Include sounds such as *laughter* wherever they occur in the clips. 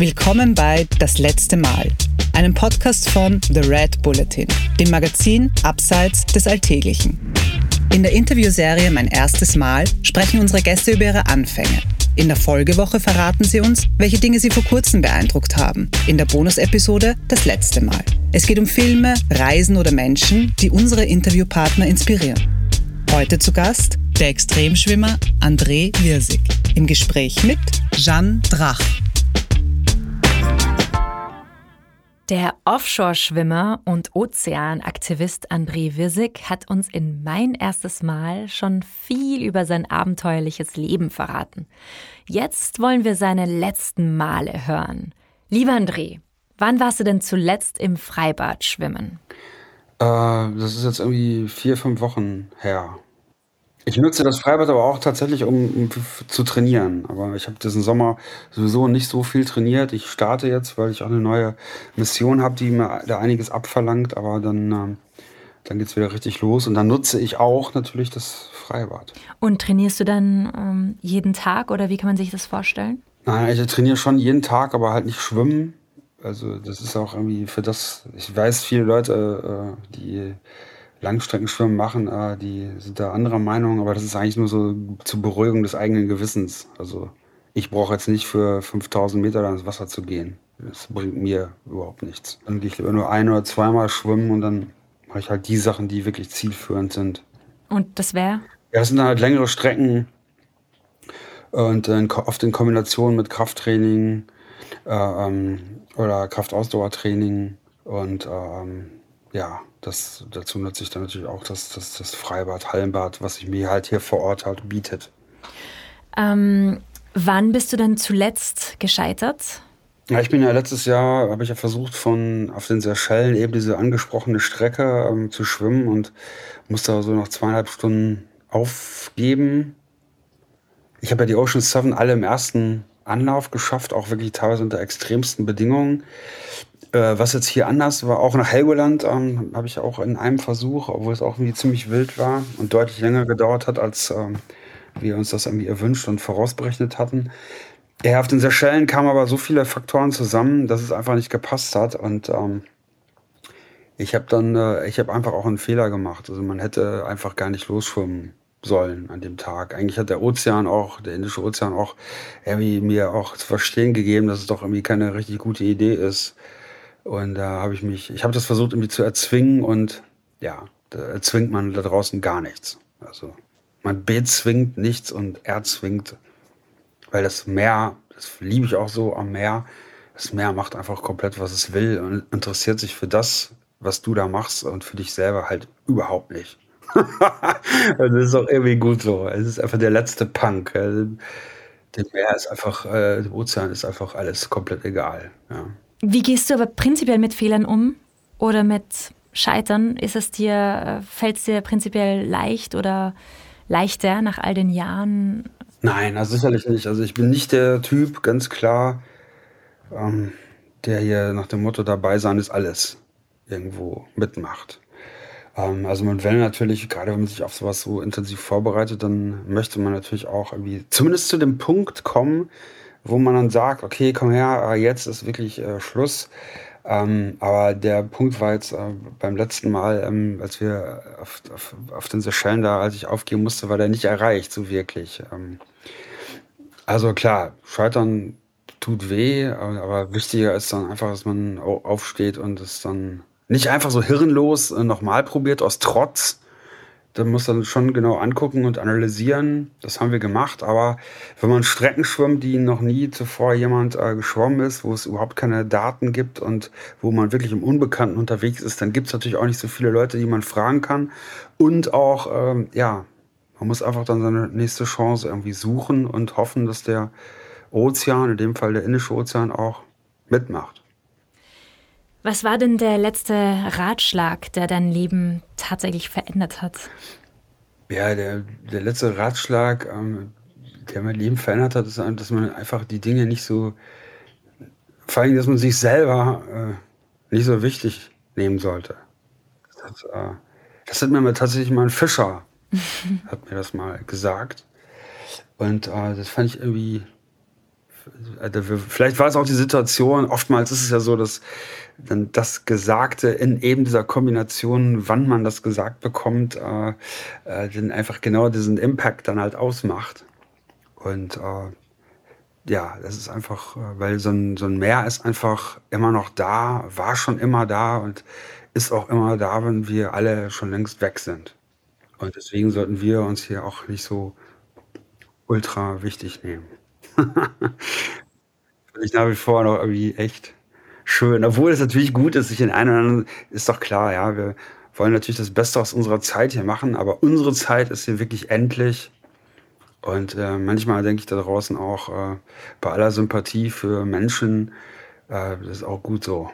Willkommen bei Das letzte Mal, einem Podcast von The Red Bulletin, dem Magazin Abseits des Alltäglichen. In der Interviewserie Mein erstes Mal sprechen unsere Gäste über ihre Anfänge. In der Folgewoche verraten sie uns, welche Dinge sie vor kurzem beeindruckt haben. In der Bonusepisode Das letzte Mal. Es geht um Filme, Reisen oder Menschen, die unsere Interviewpartner inspirieren. Heute zu Gast der Extremschwimmer André Wirsig im Gespräch mit Jeanne Drach. Der Offshore-Schwimmer und Ozeanaktivist André Wirsig hat uns in mein erstes Mal schon viel über sein abenteuerliches Leben verraten. Jetzt wollen wir seine letzten Male hören. Lieber André, wann warst du denn zuletzt im Freibad schwimmen? Äh, das ist jetzt irgendwie vier, fünf Wochen her. Ich nutze das Freibad aber auch tatsächlich, um, zu trainieren. Aber ich habe diesen Sommer sowieso nicht so viel trainiert. Ich starte jetzt, weil ich auch eine neue Mission habe, die mir da einiges abverlangt. Aber dann, ähm, dann geht es wieder richtig los. Und dann nutze ich auch natürlich das Freibad. Und trainierst du dann ähm, jeden Tag oder wie kann man sich das vorstellen? Nein, ich trainiere schon jeden Tag, aber halt nicht schwimmen. Also das ist auch irgendwie für das, ich weiß, viele Leute, äh, die Langstreckenschwimmen machen, äh, die sind da anderer Meinung, aber das ist eigentlich nur so zur Beruhigung des eigenen Gewissens. Also ich brauche jetzt nicht für 5000 Meter ins Wasser zu gehen. Das bringt mir überhaupt nichts. Dann gehe ich lieber nur ein oder zweimal schwimmen und dann mache ich halt die Sachen, die wirklich zielführend sind. Und das wäre? Ja, das sind dann halt längere Strecken und dann oft in Kombination mit Krafttraining äh, ähm, oder Kraftausdauertraining und ähm, ja, das, dazu nutze ich dann natürlich auch das, das, das Freibad, Hallenbad, was sich mir halt hier vor Ort halt bietet. Ähm, wann bist du denn zuletzt gescheitert? Ja, ich bin ja letztes Jahr, habe ich ja versucht, von auf den Seychellen eben diese angesprochene Strecke ähm, zu schwimmen und musste so nach zweieinhalb Stunden aufgeben. Ich habe ja die Ocean Seven alle im ersten Anlauf geschafft, auch wirklich teilweise unter extremsten Bedingungen. Äh, was jetzt hier anders war, auch nach Helgoland ähm, habe ich auch in einem Versuch, obwohl es auch irgendwie ziemlich wild war und deutlich länger gedauert hat, als ähm, wir uns das irgendwie erwünscht und vorausberechnet hatten. Ja, auf den Seychellen kamen aber so viele Faktoren zusammen, dass es einfach nicht gepasst hat und ähm, ich habe dann, äh, ich habe einfach auch einen Fehler gemacht. Also man hätte einfach gar nicht losschwimmen sollen an dem Tag. Eigentlich hat der Ozean auch, der Indische Ozean auch irgendwie mir auch zu verstehen gegeben, dass es doch irgendwie keine richtig gute Idee ist, und da habe ich mich, ich habe das versucht irgendwie zu erzwingen und ja, da erzwingt man da draußen gar nichts. Also man bezwingt nichts und erzwingt, weil das Meer, das liebe ich auch so am Meer, das Meer macht einfach komplett, was es will und interessiert sich für das, was du da machst und für dich selber halt überhaupt nicht. *laughs* das ist auch irgendwie gut so. Es ist einfach der letzte Punk. Dem Meer ist einfach, äh, dem Ozean ist einfach alles komplett egal. Ja. Wie gehst du aber prinzipiell mit Fehlern um oder mit Scheitern? Ist es dir, äh, fällt es dir prinzipiell leicht oder leichter nach all den Jahren? Nein, also sicherlich nicht. Also ich bin nicht der Typ, ganz klar, ähm, der hier nach dem Motto dabei sein ist alles irgendwo mitmacht. Ähm, also man will natürlich, gerade wenn man sich auf sowas so intensiv vorbereitet, dann möchte man natürlich auch irgendwie zumindest zu dem Punkt kommen, wo man dann sagt, okay, komm her, äh, jetzt ist wirklich äh, Schluss. Ähm, aber der Punkt war jetzt äh, beim letzten Mal, ähm, als wir auf, auf, auf, den Seychellen da, als ich aufgehen musste, war der nicht erreicht, so wirklich. Ähm, also klar, Scheitern tut weh, aber, aber, wichtiger ist dann einfach, dass man aufsteht und es dann nicht einfach so hirnlos äh, nochmal probiert aus Trotz, da muss man schon genau angucken und analysieren. Das haben wir gemacht. Aber wenn man Strecken schwimmt, die noch nie zuvor jemand äh, geschwommen ist, wo es überhaupt keine Daten gibt und wo man wirklich im Unbekannten unterwegs ist, dann gibt es natürlich auch nicht so viele Leute, die man fragen kann. Und auch, ähm, ja, man muss einfach dann seine nächste Chance irgendwie suchen und hoffen, dass der Ozean, in dem Fall der Indische Ozean, auch mitmacht. Was war denn der letzte Ratschlag, der dein Leben tatsächlich verändert hat? Ja, der, der letzte Ratschlag, ähm, der mein Leben verändert hat, ist, dass man einfach die Dinge nicht so, vor allem, dass man sich selber äh, nicht so wichtig nehmen sollte. Das, äh, das hat mir tatsächlich mal ein Fischer, *laughs* hat mir das mal gesagt. Und äh, das fand ich irgendwie vielleicht war es auch die Situation, oftmals ist es ja so, dass dann das Gesagte in eben dieser Kombination, wann man das gesagt bekommt, äh, äh, dann einfach genau diesen Impact dann halt ausmacht. Und äh, ja, das ist einfach, äh, weil so ein, so ein Meer ist einfach immer noch da, war schon immer da und ist auch immer da, wenn wir alle schon längst weg sind. Und deswegen sollten wir uns hier auch nicht so ultra wichtig nehmen. *laughs* Finde ich nach wie vor noch irgendwie echt schön. Obwohl es natürlich gut ist, sich in einen oder anderen, ist doch klar, ja, wir wollen natürlich das Beste aus unserer Zeit hier machen, aber unsere Zeit ist hier wirklich endlich. Und äh, manchmal denke ich da draußen auch äh, bei aller Sympathie für Menschen, äh, das ist auch gut so.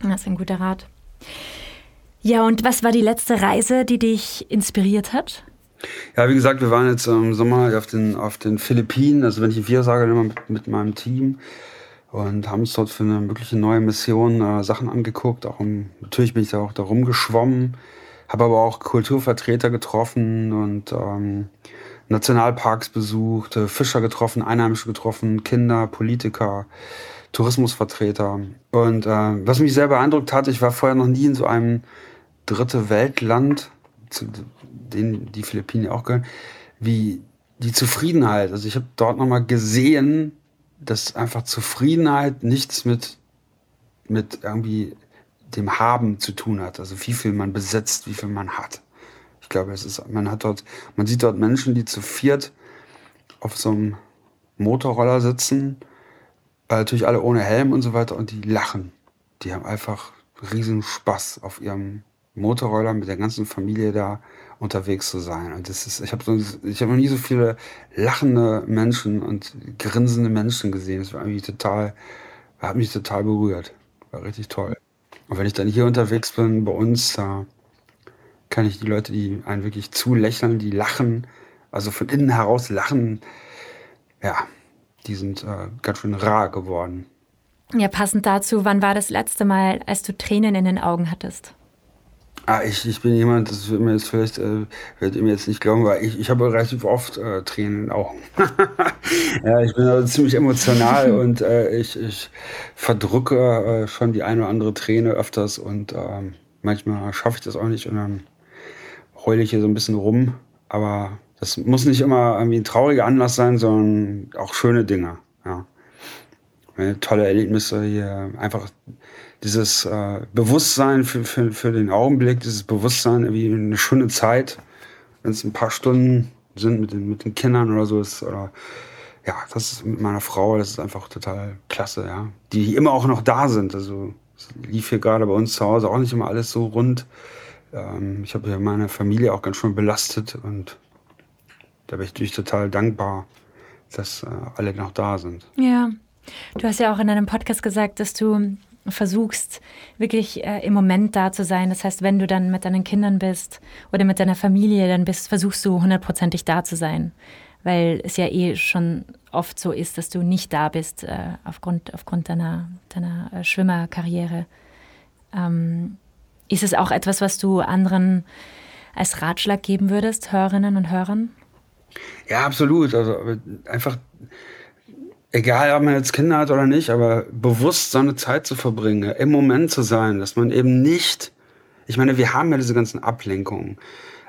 Das ist ein guter Rat. Ja, und was war die letzte Reise, die dich inspiriert hat? Ja, wie gesagt, wir waren jetzt im Sommer auf den, auf den Philippinen, also wenn ich wir sage, immer mit, mit meinem Team und haben uns dort für eine mögliche neue Mission äh, Sachen angeguckt. Auch um, natürlich bin ich da auch da rumgeschwommen, habe aber auch Kulturvertreter getroffen und ähm, Nationalparks besucht, äh, Fischer getroffen, Einheimische getroffen, Kinder, Politiker, Tourismusvertreter. Und äh, was mich sehr beeindruckt hat, ich war vorher noch nie in so einem dritte Weltland, zu denen die Philippinen auch gehören, wie die Zufriedenheit. Also ich habe dort nochmal gesehen, dass einfach Zufriedenheit nichts mit, mit irgendwie dem Haben zu tun hat. Also wie viel man besitzt, wie viel man hat. Ich glaube, es ist, man hat dort, man sieht dort Menschen, die zu viert auf so einem Motorroller sitzen, äh, natürlich alle ohne Helm und so weiter und die lachen. Die haben einfach riesen Spaß auf ihrem Motorroller mit der ganzen Familie da unterwegs zu sein. Und das ist, ich habe ich noch nie so viele lachende Menschen und grinsende Menschen gesehen. Das war irgendwie total, hat mich total berührt. War richtig toll. Und wenn ich dann hier unterwegs bin, bei uns, da kann ich die Leute, die einen wirklich zulächeln, die lachen, also von innen heraus lachen, ja, die sind äh, ganz schön rar geworden. Ja, passend dazu, wann war das letzte Mal, als du Tränen in den Augen hattest? Ah, ich, ich bin jemand, das wird mir jetzt vielleicht, äh, wird ihr mir jetzt nicht glauben, weil ich, ich habe relativ oft äh, Tränen in den Augen. *laughs* ja, ich bin also ziemlich emotional *laughs* und äh, ich, ich verdrücke äh, schon die eine oder andere Träne öfters und ähm, manchmal schaffe ich das auch nicht und dann heule ich hier so ein bisschen rum. Aber das muss nicht immer irgendwie ein trauriger Anlass sein, sondern auch schöne Dinge. Ja. Tolle Erlebnisse hier, einfach dieses äh, Bewusstsein für, für, für den Augenblick, dieses Bewusstsein wie eine schöne Zeit, wenn es ein paar Stunden sind mit den, mit den Kindern oder so ist, oder ja, das ist mit meiner Frau, das ist einfach total klasse, ja. Die immer auch noch da sind. Also es lief hier gerade bei uns zu Hause auch nicht immer alles so rund. Ähm, ich habe ja meine Familie auch ganz schön belastet und da bin ich natürlich total dankbar, dass äh, alle noch da sind. Ja. Du hast ja auch in deinem Podcast gesagt, dass du versuchst, wirklich äh, im Moment da zu sein. Das heißt, wenn du dann mit deinen Kindern bist oder mit deiner Familie, dann bist, versuchst du hundertprozentig da zu sein. Weil es ja eh schon oft so ist, dass du nicht da bist äh, aufgrund, aufgrund deiner, deiner äh, Schwimmerkarriere. Ähm, ist es auch etwas, was du anderen als Ratschlag geben würdest, Hörerinnen und Hörern? Ja, absolut. Also einfach egal ob man jetzt Kinder hat oder nicht, aber bewusst so eine Zeit zu verbringen, im Moment zu sein, dass man eben nicht, ich meine, wir haben ja diese ganzen Ablenkungen.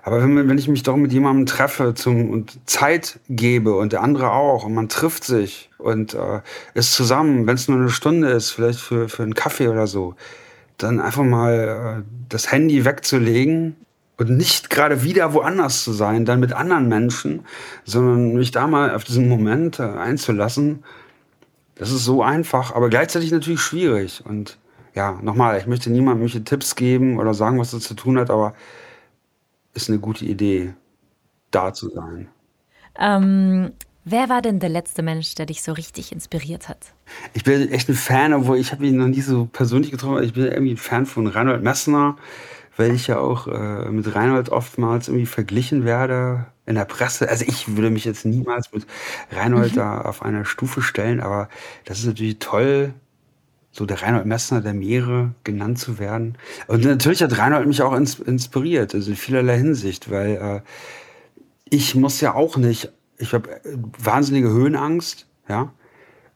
Aber wenn, wenn ich mich doch mit jemandem treffe zum, und Zeit gebe und der andere auch und man trifft sich und äh, ist zusammen, wenn es nur eine Stunde ist, vielleicht für, für einen Kaffee oder so, dann einfach mal äh, das Handy wegzulegen und nicht gerade wieder woanders zu sein, dann mit anderen Menschen, sondern mich da mal auf diesen Moment äh, einzulassen. Das ist so einfach, aber gleichzeitig natürlich schwierig. Und ja, nochmal, ich möchte niemandem welche Tipps geben oder sagen, was das zu tun hat, aber ist eine gute Idee, da zu sein. Ähm, wer war denn der letzte Mensch, der dich so richtig inspiriert hat? Ich bin echt ein Fan, obwohl ich habe ihn noch nie so persönlich getroffen. Ich bin irgendwie ein Fan von Reinhold Messner weil ich ja auch äh, mit Reinhold oftmals irgendwie verglichen werde in der Presse. Also ich würde mich jetzt niemals mit Reinhold mhm. da auf einer Stufe stellen, aber das ist natürlich toll, so der Reinhold Messner der Meere genannt zu werden. Und natürlich hat Reinhold mich auch ins, inspiriert, also in vielerlei Hinsicht, weil äh, ich muss ja auch nicht, ich habe äh, wahnsinnige Höhenangst, ja.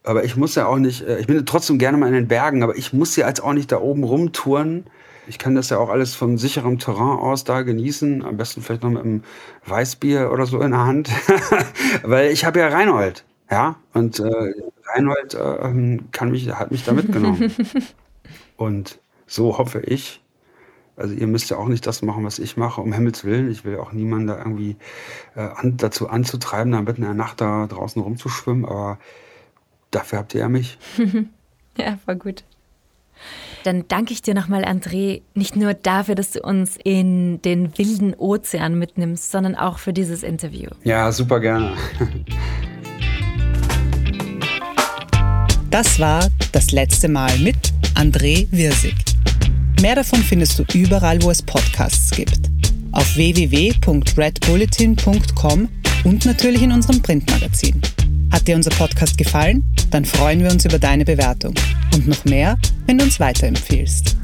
Aber ich muss ja auch nicht, äh, ich bin trotzdem gerne mal in den Bergen, aber ich muss ja als auch nicht da oben rumtouren. Ich kann das ja auch alles von sicherem Terrain aus da genießen. Am besten vielleicht noch mit einem Weißbier oder so in der Hand. *laughs* Weil ich habe ja Reinhold. Ja, und äh, Reinhold äh, kann mich, hat mich da mitgenommen. *laughs* und so hoffe ich, also ihr müsst ja auch nicht das machen, was ich mache, um Himmels Willen. Ich will auch niemanden da irgendwie äh, an, dazu anzutreiben, da mitten in der Nacht da draußen rumzuschwimmen, aber dafür habt ihr ja mich. *laughs* ja, war gut. Dann danke ich dir nochmal, André, nicht nur dafür, dass du uns in den wilden Ozean mitnimmst, sondern auch für dieses Interview. Ja, super gerne. Das war das letzte Mal mit André Wirsig. Mehr davon findest du überall, wo es Podcasts gibt. Auf www.redbulletin.com und natürlich in unserem Printmagazin. Hat dir unser Podcast gefallen? Dann freuen wir uns über deine Bewertung. Und noch mehr, wenn du uns weiterempfiehlst.